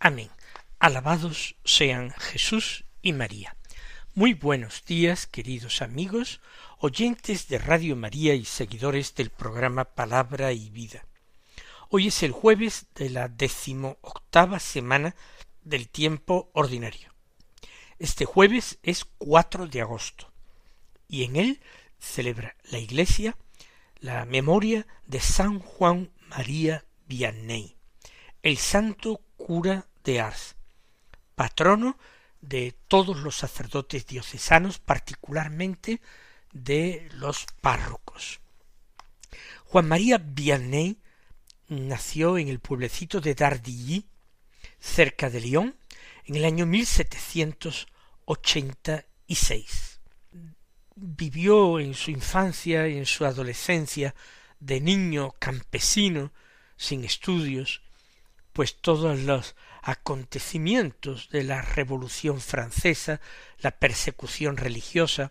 Amén. Alabados sean Jesús y María. Muy buenos días, queridos amigos, oyentes de Radio María y seguidores del programa Palabra y Vida. Hoy es el jueves de la décimo octava semana del tiempo ordinario. Este jueves es 4 de agosto y en él celebra la Iglesia la memoria de San Juan María Vianney, el santo cura de Ars, patrono de todos los sacerdotes diocesanos, particularmente de los párrocos. Juan María Vianney nació en el pueblecito de Dardilly, cerca de Lyon, en el año 1786. Vivió en su infancia y en su adolescencia de niño campesino, sin estudios, pues todos los acontecimientos de la Revolución francesa, la persecución religiosa,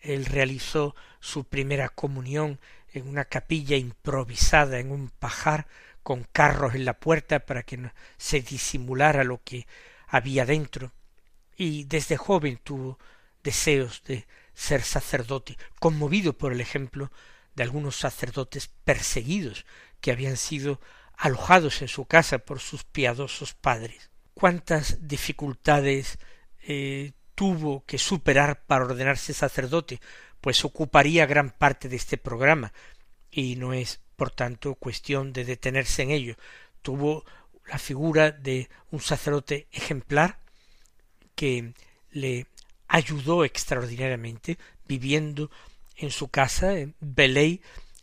él realizó su primera comunión en una capilla improvisada en un pajar con carros en la puerta para que se disimulara lo que había dentro. Y desde joven tuvo deseos de ser sacerdote, conmovido por el ejemplo de algunos sacerdotes perseguidos que habían sido alojados en su casa por sus piadosos padres. Cuántas dificultades eh, tuvo que superar para ordenarse sacerdote, pues ocuparía gran parte de este programa, y no es, por tanto, cuestión de detenerse en ello. Tuvo la figura de un sacerdote ejemplar que le ayudó extraordinariamente viviendo en su casa en Belay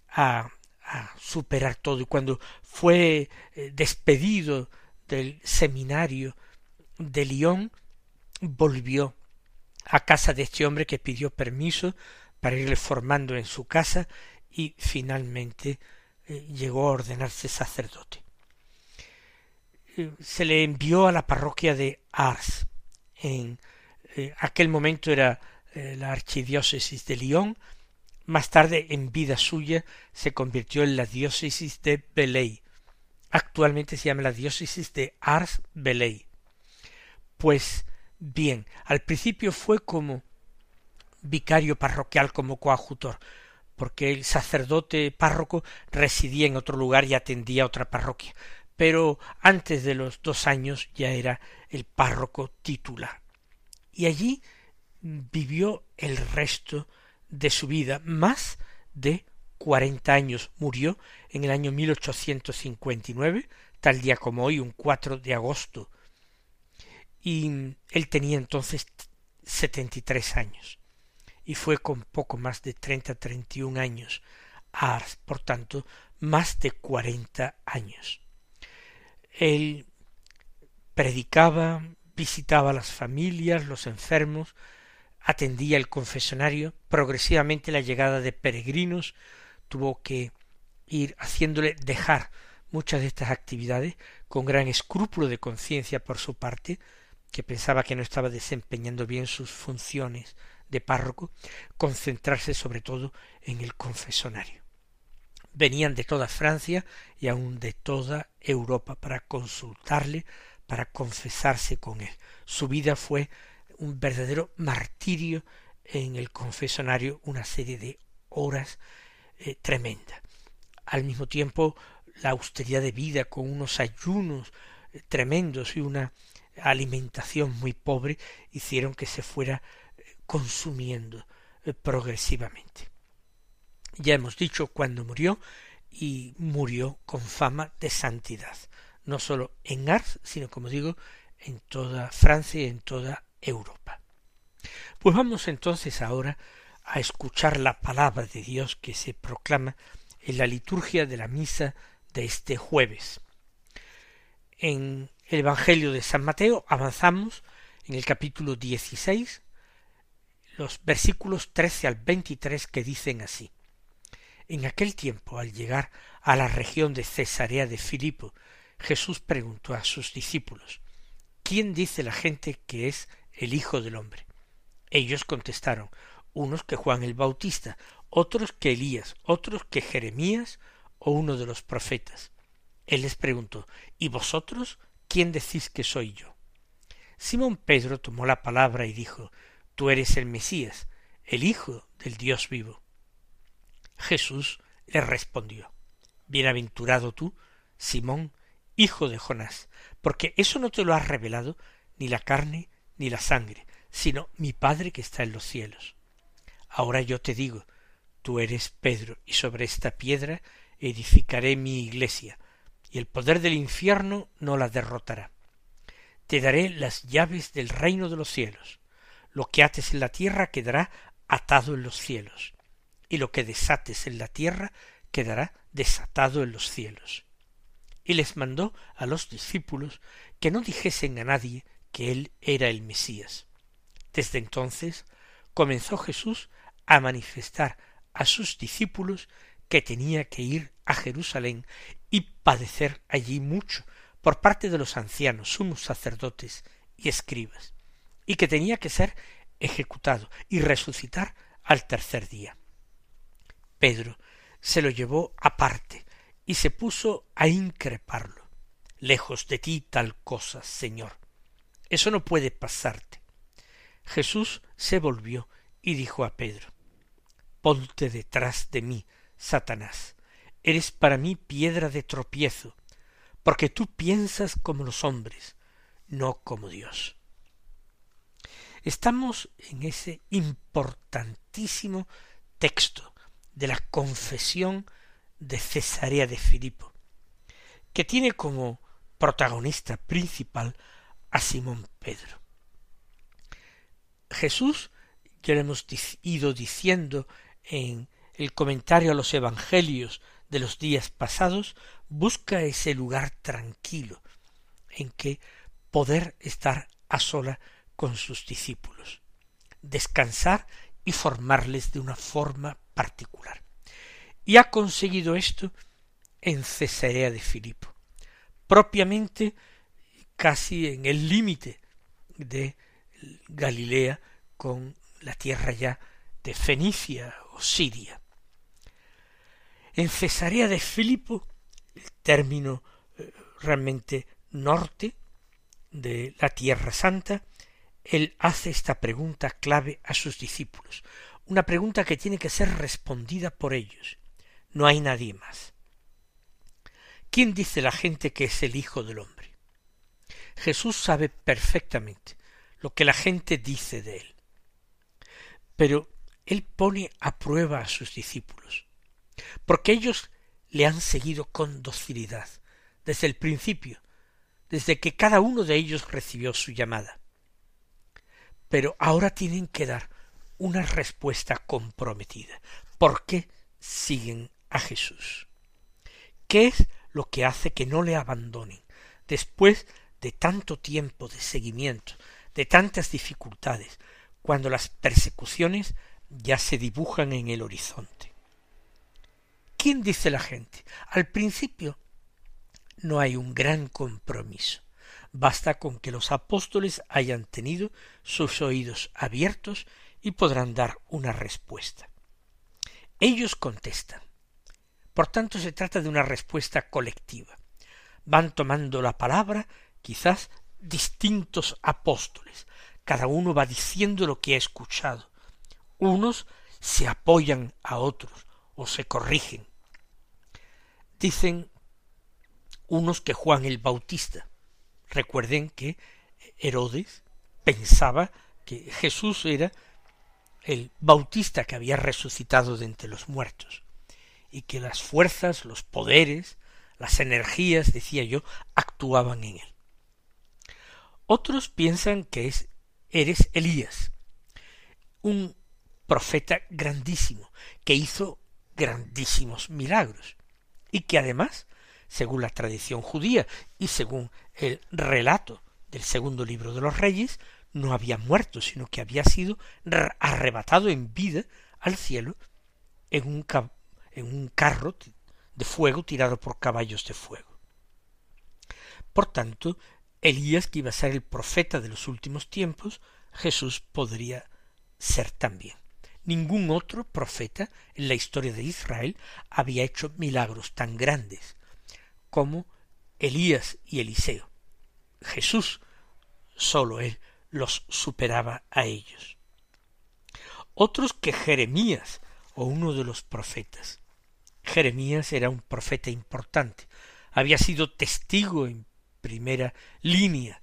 a a superar todo y cuando fue eh, despedido del seminario de Lyon volvió a casa de este hombre que pidió permiso para irle formando en su casa y finalmente eh, llegó a ordenarse sacerdote. Eh, se le envió a la parroquia de Ars. En aquel momento era la archidiócesis de Lyon más tarde, en vida suya, se convirtió en la diócesis de Belay. Actualmente se llama la diócesis de Ars Belay. Pues bien, al principio fue como vicario parroquial, como coadjutor, porque el sacerdote párroco residía en otro lugar y atendía otra parroquia, pero antes de los dos años ya era el párroco titular. Y allí vivió el resto de su vida, más de cuarenta años. Murió en el año 1859, tal día como hoy, un 4 de agosto. Y él tenía entonces setenta y tres años. Y fue con poco más de treinta, treinta y un años. Ars, por tanto, más de cuarenta años. Él predicaba, visitaba a las familias, los enfermos, atendía el confesonario, progresivamente la llegada de peregrinos tuvo que ir haciéndole dejar muchas de estas actividades con gran escrúpulo de conciencia por su parte, que pensaba que no estaba desempeñando bien sus funciones de párroco, concentrarse sobre todo en el confesonario. Venían de toda Francia y aun de toda Europa para consultarle, para confesarse con él. Su vida fue un verdadero martirio en el confesonario, una serie de horas eh, tremenda. Al mismo tiempo, la austeridad de vida con unos ayunos eh, tremendos y una alimentación muy pobre hicieron que se fuera eh, consumiendo progresivamente. Ya hemos dicho cuándo murió y murió con fama de santidad, no sólo en Ars, sino como digo, en toda Francia y en toda Europa. Pues vamos entonces ahora a escuchar la palabra de Dios que se proclama en la liturgia de la misa de este jueves. En el Evangelio de San Mateo avanzamos en el capítulo 16, los versículos 13 al 23 que dicen así. En aquel tiempo, al llegar a la región de Cesarea de Filipo, Jesús preguntó a sus discípulos, ¿quién dice la gente que es el Hijo del Hombre? Ellos contestaron, unos que Juan el Bautista, otros que Elías, otros que Jeremías o uno de los profetas. Él les preguntó, ¿y vosotros quién decís que soy yo? Simón Pedro tomó la palabra y dijo, Tú eres el Mesías, el Hijo del Dios vivo. Jesús le respondió, Bienaventurado tú, Simón, hijo de Jonás, porque eso no te lo ha revelado ni la carne ni la sangre, sino mi Padre que está en los cielos. Ahora yo te digo, tú eres Pedro, y sobre esta piedra edificaré mi iglesia, y el poder del infierno no la derrotará. Te daré las llaves del reino de los cielos. Lo que ates en la tierra quedará atado en los cielos, y lo que desates en la tierra quedará desatado en los cielos. Y les mandó a los discípulos que no dijesen a nadie que él era el Mesías. Desde entonces comenzó Jesús a manifestar a sus discípulos que tenía que ir a Jerusalén y padecer allí mucho por parte de los ancianos, sumos sacerdotes y escribas, y que tenía que ser ejecutado y resucitar al tercer día. Pedro se lo llevó aparte y se puso a increparlo. Lejos de ti tal cosa, Señor. Eso no puede pasarte. Jesús se volvió y dijo a Pedro Ponte detrás de mí, Satanás. Eres para mí piedra de tropiezo, porque tú piensas como los hombres, no como Dios. Estamos en ese importantísimo texto de la confesión de Cesarea de Filipo, que tiene como protagonista principal a Simón Pedro. Jesús, ya lo hemos ido diciendo en el comentario a los evangelios de los días pasados, busca ese lugar tranquilo en que poder estar a sola con sus discípulos, descansar y formarles de una forma particular. Y ha conseguido esto en Cesarea de Filipo, propiamente casi en el límite de Galilea con la tierra ya de Fenicia o Siria. En Cesarea de Filipo, el término eh, realmente norte de la Tierra Santa, él hace esta pregunta clave a sus discípulos, una pregunta que tiene que ser respondida por ellos. No hay nadie más. ¿Quién dice la gente que es el Hijo del Hombre? Jesús sabe perfectamente lo que la gente dice de él. Pero él pone a prueba a sus discípulos, porque ellos le han seguido con docilidad desde el principio, desde que cada uno de ellos recibió su llamada. Pero ahora tienen que dar una respuesta comprometida. ¿Por qué siguen a Jesús? ¿Qué es lo que hace que no le abandonen después de tanto tiempo de seguimiento, de tantas dificultades, cuando las persecuciones ya se dibujan en el horizonte? ¿Quién dice la gente? Al principio no hay un gran compromiso. Basta con que los apóstoles hayan tenido sus oídos abiertos y podrán dar una respuesta. Ellos contestan. Por tanto, se trata de una respuesta colectiva. Van tomando la palabra, quizás distintos apóstoles. Cada uno va diciendo lo que ha escuchado. Unos se apoyan a otros o se corrigen. Dicen unos que Juan el Bautista. Recuerden que Herodes pensaba que Jesús era el Bautista que había resucitado de entre los muertos, y que las fuerzas, los poderes, las energías, decía yo, actuaban en él. Otros piensan que es eres Elías, un profeta grandísimo, que hizo grandísimos milagros, y que además según la tradición judía y según el relato del segundo libro de los reyes, no había muerto, sino que había sido arrebatado en vida al cielo en un, en un carro de fuego tirado por caballos de fuego. Por tanto, Elías, que iba a ser el profeta de los últimos tiempos, Jesús podría ser también. Ningún otro profeta en la historia de Israel había hecho milagros tan grandes como Elías y Eliseo. Jesús, sólo él, los superaba a ellos. Otros que Jeremías o uno de los profetas. Jeremías era un profeta importante, había sido testigo en primera línea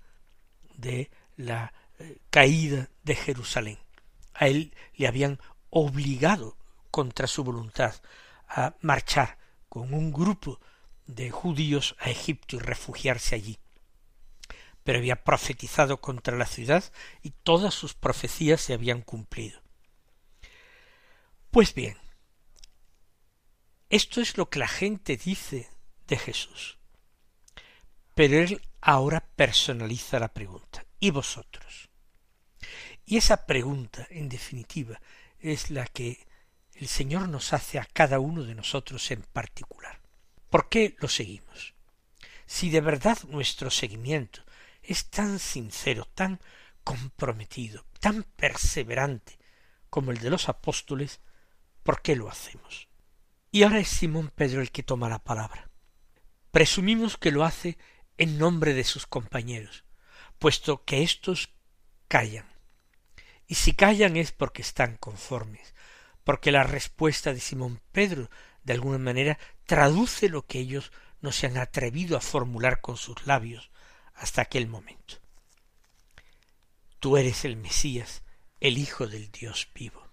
de la eh, caída de Jerusalén. A él le habían obligado contra su voluntad a marchar con un grupo de judíos a Egipto y refugiarse allí. Pero había profetizado contra la ciudad y todas sus profecías se habían cumplido. Pues bien, esto es lo que la gente dice de Jesús. Pero él ahora personaliza la pregunta. ¿Y vosotros? Y esa pregunta, en definitiva, es la que el Señor nos hace a cada uno de nosotros en particular. ¿Por qué lo seguimos? Si de verdad nuestro seguimiento es tan sincero, tan comprometido, tan perseverante como el de los apóstoles, ¿por qué lo hacemos? Y ahora es Simón Pedro el que toma la palabra. Presumimos que lo hace en nombre de sus compañeros, puesto que éstos callan. Y si callan es porque están conformes, porque la respuesta de Simón Pedro de alguna manera traduce lo que ellos no se han atrevido a formular con sus labios hasta aquel momento. Tú eres el Mesías, el Hijo del Dios vivo.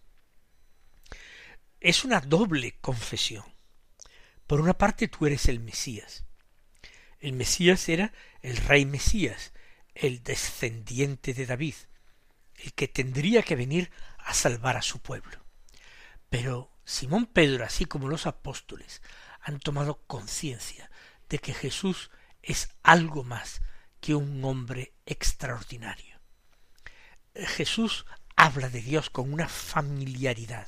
Es una doble confesión. Por una parte tú eres el Mesías. El Mesías era el rey Mesías, el descendiente de David, el que tendría que venir a salvar a su pueblo. Pero Simón Pedro, así como los apóstoles, han tomado conciencia de que Jesús es algo más que un hombre extraordinario. Jesús habla de Dios con una familiaridad,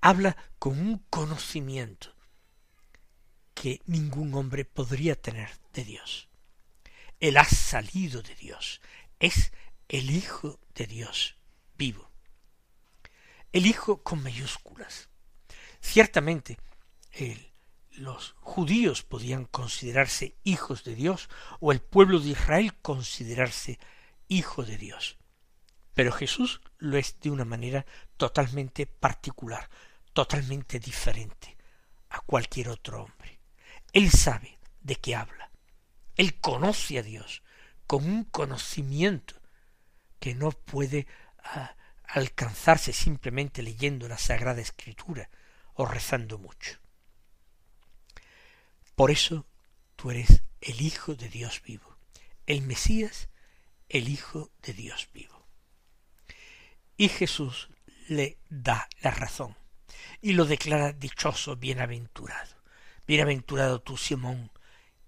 habla con un conocimiento que ningún hombre podría tener de Dios. Él ha salido de Dios, es el Hijo de Dios vivo. El Hijo con mayúsculas, Ciertamente, los judíos podían considerarse hijos de Dios o el pueblo de Israel considerarse hijo de Dios. Pero Jesús lo es de una manera totalmente particular, totalmente diferente a cualquier otro hombre. Él sabe de qué habla. Él conoce a Dios con un conocimiento que no puede ah, alcanzarse simplemente leyendo la Sagrada Escritura, o rezando mucho. Por eso tú eres el Hijo de Dios vivo, el Mesías, el Hijo de Dios vivo. Y Jesús le da la razón y lo declara dichoso, bienaventurado. Bienaventurado tú, Simón,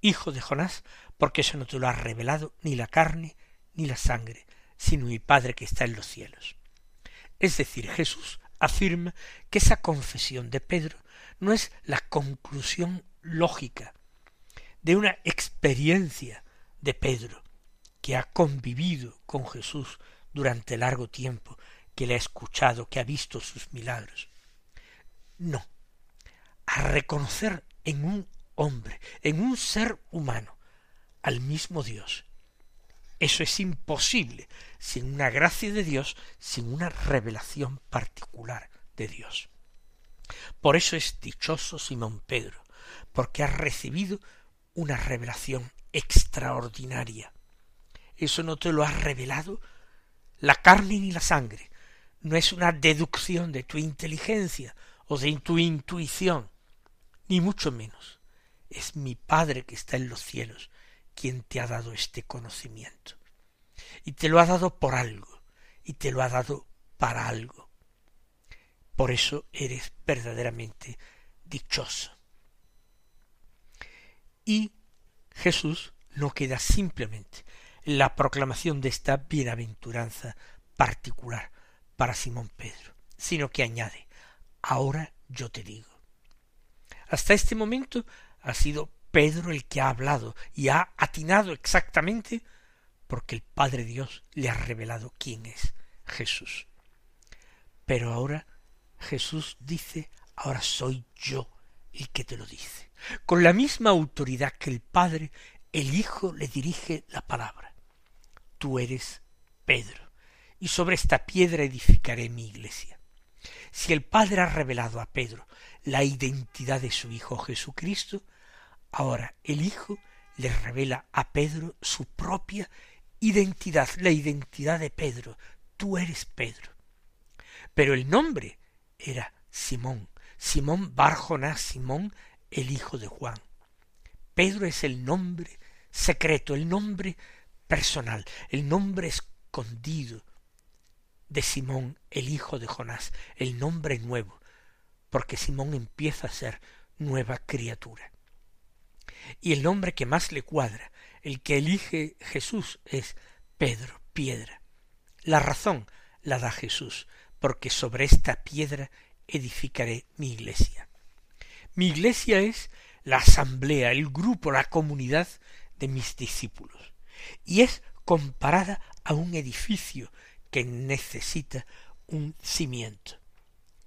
hijo de Jonás, porque eso no te lo ha revelado ni la carne ni la sangre, sino mi Padre que está en los cielos. Es decir, Jesús afirma que esa confesión de Pedro no es la conclusión lógica de una experiencia de Pedro que ha convivido con Jesús durante largo tiempo, que le ha escuchado, que ha visto sus milagros. No, a reconocer en un hombre, en un ser humano, al mismo Dios. Eso es imposible sin una gracia de Dios, sin una revelación particular de Dios. Por eso es dichoso Simón Pedro, porque ha recibido una revelación extraordinaria. Eso no te lo ha revelado la carne ni la sangre, no es una deducción de tu inteligencia o de tu intuición, ni mucho menos. Es mi Padre que está en los cielos quien te ha dado este conocimiento y te lo ha dado por algo, y te lo ha dado para algo. Por eso eres verdaderamente dichoso. Y Jesús no queda simplemente en la proclamación de esta bienaventuranza particular para Simón Pedro, sino que añade, ahora yo te digo. Hasta este momento ha sido Pedro el que ha hablado y ha atinado exactamente porque el Padre Dios le ha revelado quién es Jesús. Pero ahora Jesús dice, ahora soy yo el que te lo dice. Con la misma autoridad que el Padre, el Hijo le dirige la palabra. Tú eres Pedro, y sobre esta piedra edificaré mi iglesia. Si el Padre ha revelado a Pedro la identidad de su Hijo Jesucristo, ahora el Hijo le revela a Pedro su propia identidad, la identidad de Pedro. Tú eres Pedro. Pero el nombre era Simón, Simón Barjonás, Simón el hijo de Juan. Pedro es el nombre secreto, el nombre personal, el nombre escondido de Simón el hijo de Jonás, el nombre nuevo, porque Simón empieza a ser nueva criatura. Y el nombre que más le cuadra, el que elige Jesús, es Pedro, piedra. La razón la da Jesús, porque sobre esta piedra edificaré mi iglesia. Mi iglesia es la asamblea, el grupo, la comunidad de mis discípulos, y es comparada a un edificio que necesita un cimiento.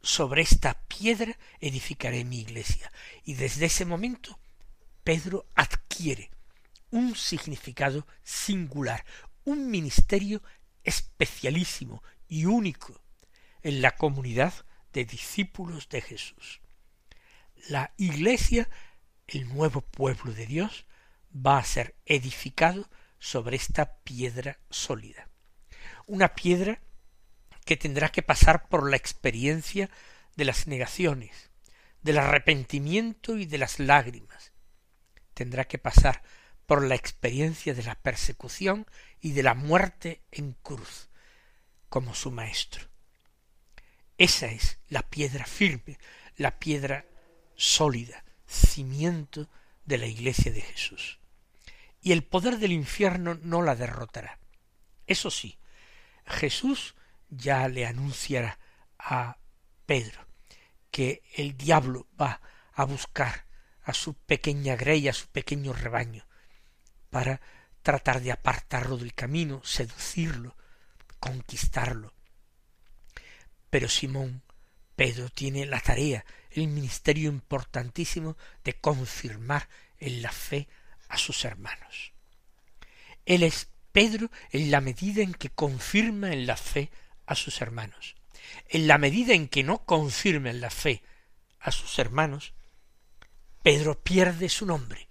Sobre esta piedra edificaré mi iglesia, y desde ese momento Pedro adquiere un significado singular, un ministerio especialísimo y único en la comunidad de discípulos de Jesús. La iglesia, el nuevo pueblo de Dios, va a ser edificado sobre esta piedra sólida. Una piedra que tendrá que pasar por la experiencia de las negaciones, del arrepentimiento y de las lágrimas. Tendrá que pasar por la experiencia de la persecución y de la muerte en cruz, como su maestro. Esa es la piedra firme, la piedra sólida, cimiento de la iglesia de Jesús. Y el poder del infierno no la derrotará. Eso sí, Jesús ya le anunciará a Pedro que el diablo va a buscar a su pequeña grey, a su pequeño rebaño, para tratar de apartarlo del camino, seducirlo, conquistarlo. Pero Simón Pedro tiene la tarea, el ministerio importantísimo de confirmar en la fe a sus hermanos. Él es Pedro en la medida en que confirma en la fe a sus hermanos. En la medida en que no confirma en la fe a sus hermanos, Pedro pierde su nombre.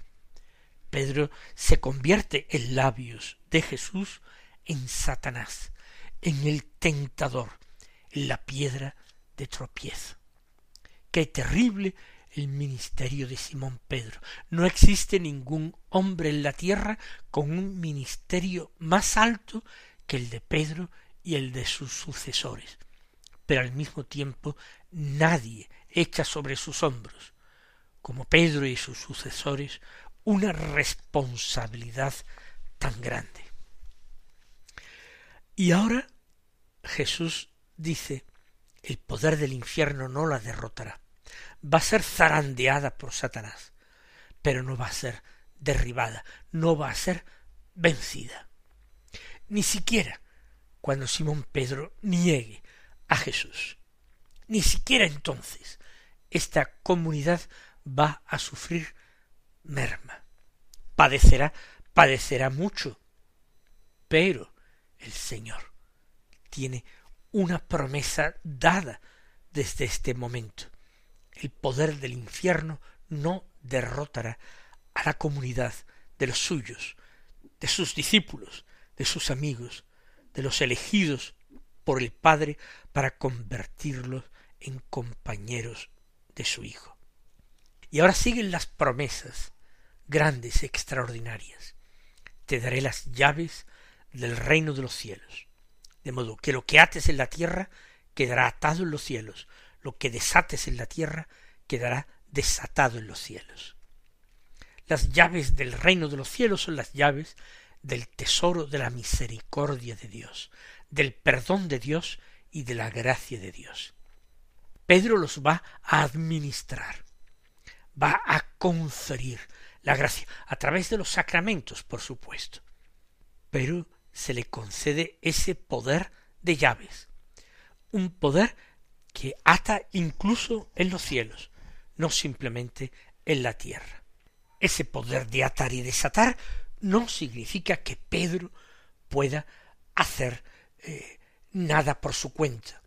Pedro se convierte en labios de Jesús en Satanás, en el tentador, en la piedra de tropiezo. Qué terrible el ministerio de Simón Pedro. No existe ningún hombre en la tierra con un ministerio más alto que el de Pedro y el de sus sucesores. Pero al mismo tiempo nadie echa sobre sus hombros, como Pedro y sus sucesores, una responsabilidad tan grande. Y ahora Jesús dice, el poder del infierno no la derrotará. Va a ser zarandeada por Satanás, pero no va a ser derribada, no va a ser vencida. Ni siquiera cuando Simón Pedro niegue a Jesús. Ni siquiera entonces esta comunidad va a sufrir merma. Padecerá, padecerá mucho, pero el Señor tiene una promesa dada desde este momento. El poder del infierno no derrotará a la comunidad de los suyos, de sus discípulos, de sus amigos, de los elegidos por el Padre para convertirlos en compañeros de su Hijo. Y ahora siguen las promesas grandes, extraordinarias. Te daré las llaves del reino de los cielos de modo que lo que ates en la tierra quedará atado en los cielos, lo que desates en la tierra quedará desatado en los cielos. Las llaves del reino de los cielos son las llaves del tesoro de la misericordia de Dios, del perdón de Dios y de la gracia de Dios. Pedro los va a administrar, va a conferir la gracia a través de los sacramentos, por supuesto. Pero se le concede ese poder de llaves, un poder que ata incluso en los cielos, no simplemente en la tierra. Ese poder de atar y desatar no significa que Pedro pueda hacer eh, nada por su cuenta.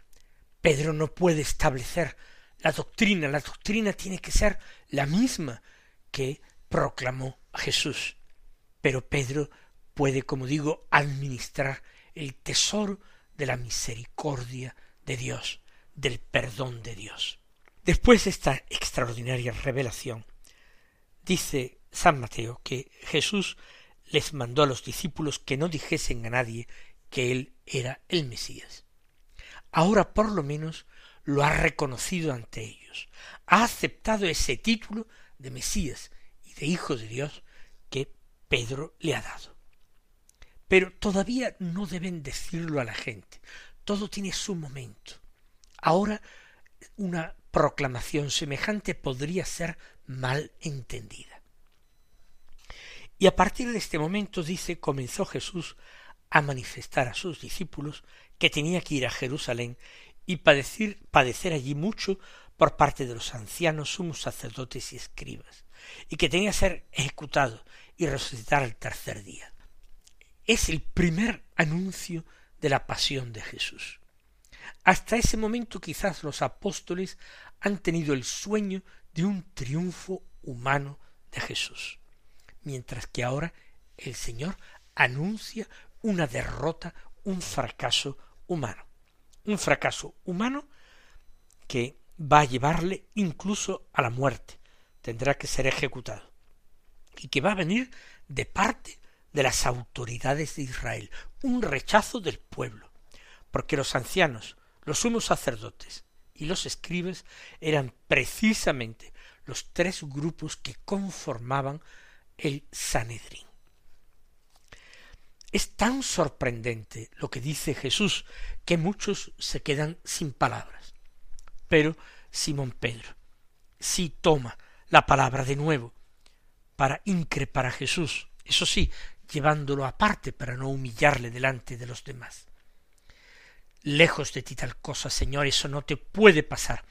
Pedro no puede establecer la doctrina, la doctrina tiene que ser la misma que proclamó Jesús. Pero Pedro puede, como digo, administrar el tesoro de la misericordia de Dios, del perdón de Dios. Después de esta extraordinaria revelación, dice San Mateo que Jesús les mandó a los discípulos que no dijesen a nadie que él era el Mesías. Ahora por lo menos lo ha reconocido ante ellos, ha aceptado ese título de Mesías y de Hijo de Dios que Pedro le ha dado. Pero todavía no deben decirlo a la gente, todo tiene su momento. Ahora una proclamación semejante podría ser mal entendida. Y a partir de este momento, dice, comenzó Jesús a manifestar a sus discípulos que tenía que ir a Jerusalén y padecer, padecer allí mucho por parte de los ancianos, sumos sacerdotes y escribas, y que tenía que ser ejecutado y resucitar al tercer día. Es el primer anuncio de la pasión de Jesús. Hasta ese momento quizás los apóstoles han tenido el sueño de un triunfo humano de Jesús, mientras que ahora el Señor anuncia una derrota, un fracaso humano. Un fracaso humano que va a llevarle incluso a la muerte. Tendrá que ser ejecutado. Y que va a venir de parte de las autoridades de Israel. Un rechazo del pueblo. Porque los ancianos, los sumos sacerdotes y los escribes eran precisamente los tres grupos que conformaban el Sanedrín. Es tan sorprendente lo que dice Jesús que muchos se quedan sin palabras. Pero Simón Pedro sí toma la palabra de nuevo para increpar a Jesús, eso sí, llevándolo aparte para no humillarle delante de los demás. Lejos de ti tal cosa, Señor, eso no te puede pasar.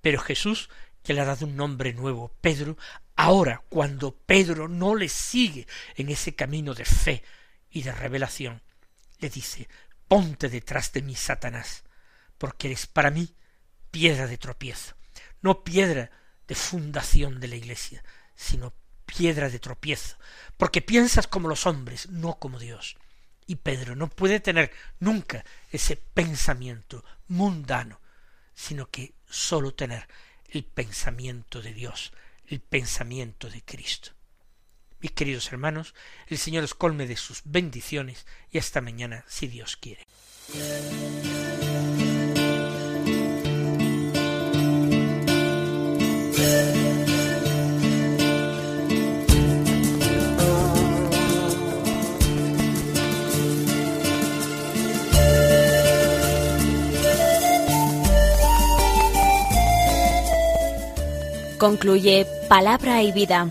Pero Jesús, que le ha dado un nombre nuevo, Pedro, ahora, cuando Pedro no le sigue en ese camino de fe, y de revelación, le dice, ponte detrás de mí, Satanás, porque eres para mí piedra de tropiezo, no piedra de fundación de la iglesia, sino piedra de tropiezo, porque piensas como los hombres, no como Dios. Y Pedro no puede tener nunca ese pensamiento mundano, sino que sólo tener el pensamiento de Dios, el pensamiento de Cristo. Mis queridos hermanos, el Señor os colme de sus bendiciones y hasta mañana, si Dios quiere. Concluye Palabra y Vida